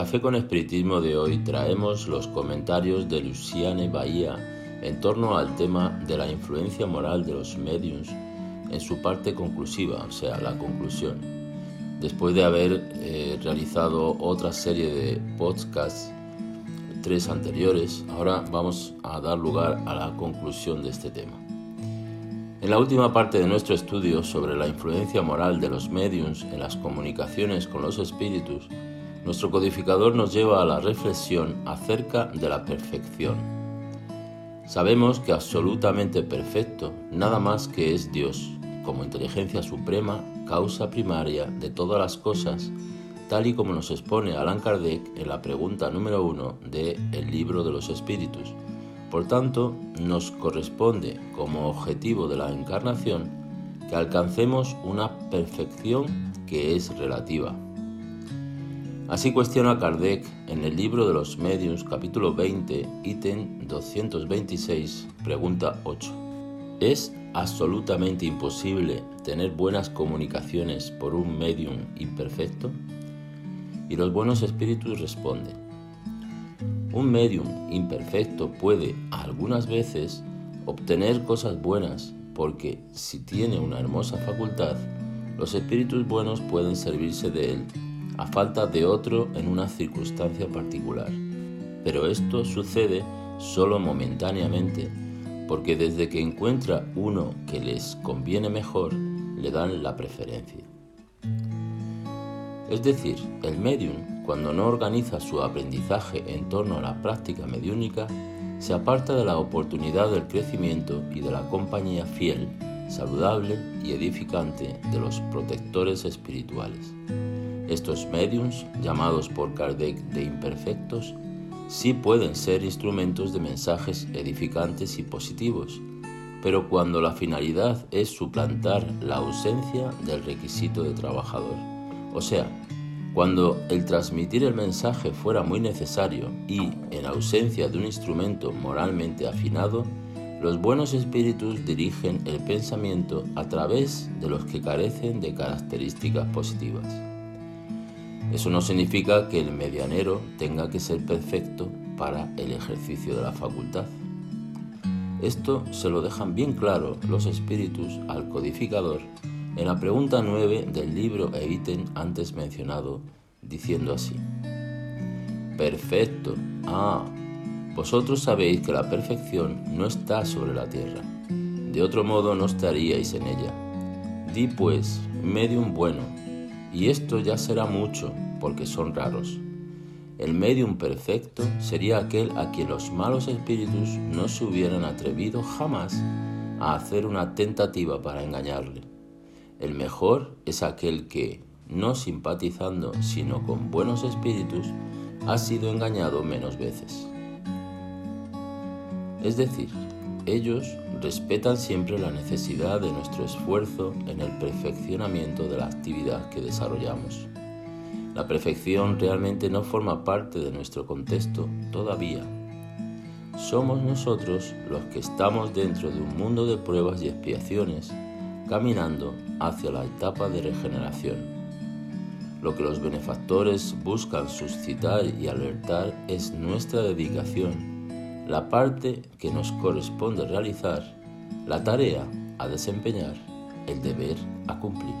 Café con Espiritismo de hoy traemos los comentarios de Luciane Bahía en torno al tema de la influencia moral de los mediums en su parte conclusiva, o sea, la conclusión. Después de haber eh, realizado otra serie de podcasts, tres anteriores, ahora vamos a dar lugar a la conclusión de este tema. En la última parte de nuestro estudio sobre la influencia moral de los mediums en las comunicaciones con los espíritus, nuestro codificador nos lleva a la reflexión acerca de la perfección. Sabemos que absolutamente perfecto nada más que es Dios, como inteligencia suprema, causa primaria de todas las cosas, tal y como nos expone Alan Kardec en la pregunta número uno de El libro de los espíritus, por tanto, nos corresponde como objetivo de la encarnación que alcancemos una perfección que es relativa. Así cuestiona Kardec en el libro de los medios capítulo 20, ítem 226, pregunta 8. ¿Es absolutamente imposible tener buenas comunicaciones por un medium imperfecto? Y los buenos espíritus responden, un medium imperfecto puede algunas veces obtener cosas buenas porque si tiene una hermosa facultad, los espíritus buenos pueden servirse de él a falta de otro en una circunstancia particular. Pero esto sucede solo momentáneamente, porque desde que encuentra uno que les conviene mejor, le dan la preferencia. Es decir, el medium, cuando no organiza su aprendizaje en torno a la práctica mediúnica, se aparta de la oportunidad del crecimiento y de la compañía fiel, saludable y edificante de los protectores espirituales. Estos mediums, llamados por Kardec de imperfectos, sí pueden ser instrumentos de mensajes edificantes y positivos, pero cuando la finalidad es suplantar la ausencia del requisito de trabajador. O sea, cuando el transmitir el mensaje fuera muy necesario y, en ausencia de un instrumento moralmente afinado, los buenos espíritus dirigen el pensamiento a través de los que carecen de características positivas. Eso no significa que el medianero tenga que ser perfecto para el ejercicio de la facultad. Esto se lo dejan bien claro los espíritus al codificador en la pregunta 9 del libro e ítem antes mencionado, diciendo así. Perfecto. Ah, vosotros sabéis que la perfección no está sobre la tierra. De otro modo no estaríais en ella. Di pues, medium bueno, y esto ya será mucho, porque son raros. El medium perfecto sería aquel a quien los malos espíritus no se hubieran atrevido jamás a hacer una tentativa para engañarle. El mejor es aquel que, no simpatizando sino con buenos espíritus, ha sido engañado menos veces. Es decir, ellos respetan siempre la necesidad de nuestro esfuerzo en el perfeccionamiento de la actividad que desarrollamos. La perfección realmente no forma parte de nuestro contexto todavía. Somos nosotros los que estamos dentro de un mundo de pruebas y expiaciones caminando hacia la etapa de regeneración. Lo que los benefactores buscan suscitar y alertar es nuestra dedicación, la parte que nos corresponde realizar, la tarea a desempeñar, el deber a cumplir.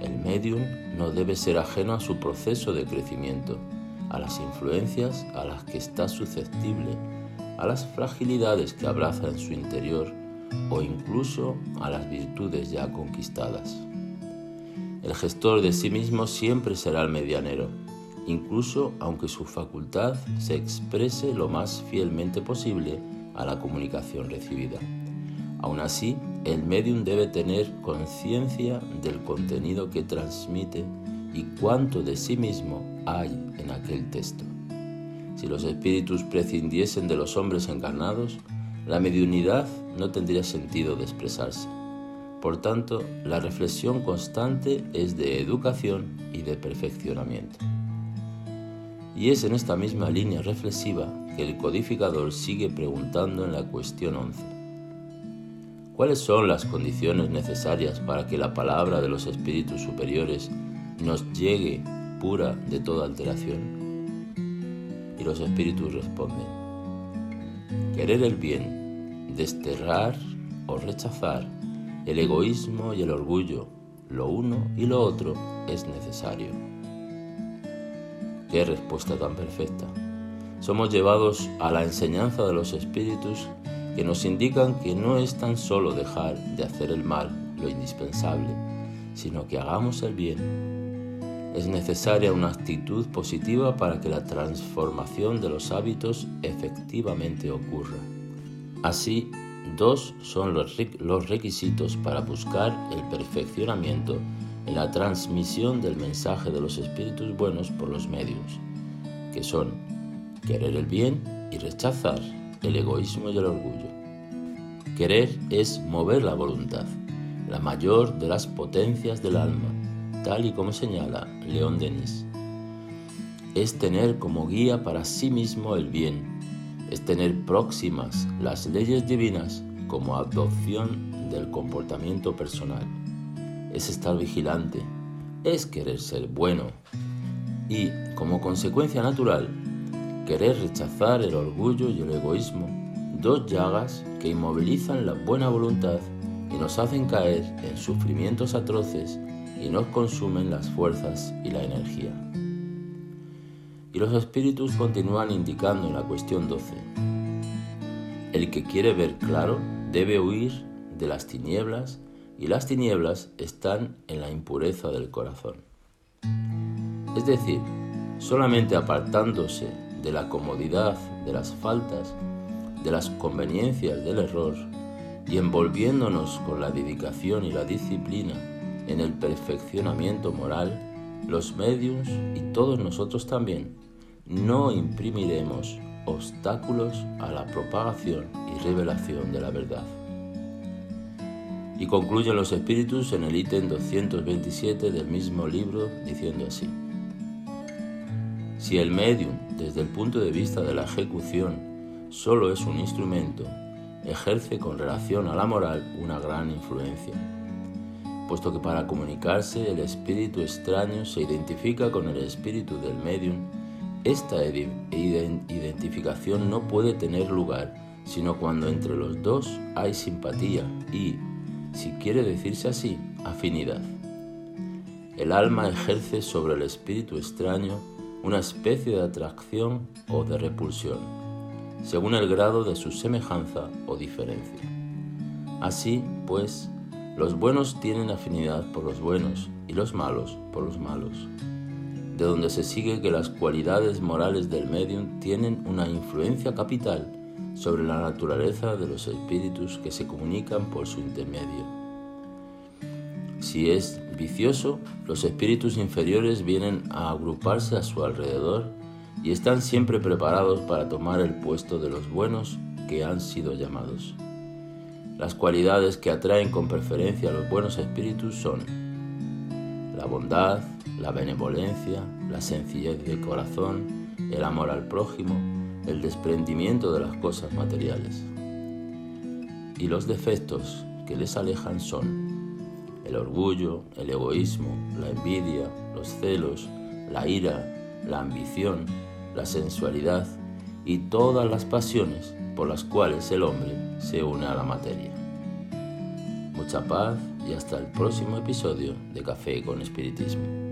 El medium no debe ser ajeno a su proceso de crecimiento, a las influencias a las que está susceptible, a las fragilidades que abraza en su interior o incluso a las virtudes ya conquistadas. El gestor de sí mismo siempre será el medianero, incluso aunque su facultad se exprese lo más fielmente posible a la comunicación recibida. Aún así, el medium debe tener conciencia del contenido que transmite y cuánto de sí mismo hay en aquel texto. Si los espíritus prescindiesen de los hombres encarnados, la mediunidad no tendría sentido de expresarse. Por tanto, la reflexión constante es de educación y de perfeccionamiento. Y es en esta misma línea reflexiva que el codificador sigue preguntando en la cuestión 11. ¿Cuáles son las condiciones necesarias para que la palabra de los espíritus superiores nos llegue pura de toda alteración. Y los espíritus responden, querer el bien, desterrar o rechazar el egoísmo y el orgullo, lo uno y lo otro es necesario. Qué respuesta tan perfecta. Somos llevados a la enseñanza de los espíritus que nos indican que no es tan solo dejar de hacer el mal lo indispensable, sino que hagamos el bien. Es necesaria una actitud positiva para que la transformación de los hábitos efectivamente ocurra. Así, dos son los requisitos para buscar el perfeccionamiento en la transmisión del mensaje de los espíritus buenos por los medios, que son querer el bien y rechazar el egoísmo y el orgullo. Querer es mover la voluntad, la mayor de las potencias del alma, tal y como señala León Denis. Es tener como guía para sí mismo el bien, es tener próximas las leyes divinas como adopción del comportamiento personal, es estar vigilante, es querer ser bueno y, como consecuencia natural, querer rechazar el orgullo y el egoísmo, dos llagas que inmovilizan la buena voluntad y nos hacen caer en sufrimientos atroces y nos consumen las fuerzas y la energía. Y los espíritus continúan indicando en la cuestión 12. El que quiere ver claro debe huir de las tinieblas y las tinieblas están en la impureza del corazón. Es decir, solamente apartándose de la comodidad de las faltas, de las conveniencias del error, y envolviéndonos con la dedicación y la disciplina en el perfeccionamiento moral, los medios y todos nosotros también no imprimiremos obstáculos a la propagación y revelación de la verdad. Y concluyen los espíritus en el ítem 227 del mismo libro diciendo así. Si el medium, desde el punto de vista de la ejecución, solo es un instrumento, ejerce con relación a la moral una gran influencia, puesto que para comunicarse el espíritu extraño se identifica con el espíritu del medium, esta identificación no puede tener lugar sino cuando entre los dos hay simpatía y, si quiere decirse así, afinidad. El alma ejerce sobre el espíritu extraño una especie de atracción o de repulsión según el grado de su semejanza o diferencia. Así, pues, los buenos tienen afinidad por los buenos y los malos por los malos, de donde se sigue que las cualidades morales del medium tienen una influencia capital sobre la naturaleza de los espíritus que se comunican por su intermedio. Si es vicioso, los espíritus inferiores vienen a agruparse a su alrededor y están siempre preparados para tomar el puesto de los buenos que han sido llamados. Las cualidades que atraen con preferencia a los buenos espíritus son la bondad, la benevolencia, la sencillez de corazón, el amor al prójimo, el desprendimiento de las cosas materiales. Y los defectos que les alejan son el orgullo, el egoísmo, la envidia, los celos, la ira, la ambición, la sensualidad y todas las pasiones por las cuales el hombre se une a la materia. Mucha paz y hasta el próximo episodio de Café con Espiritismo.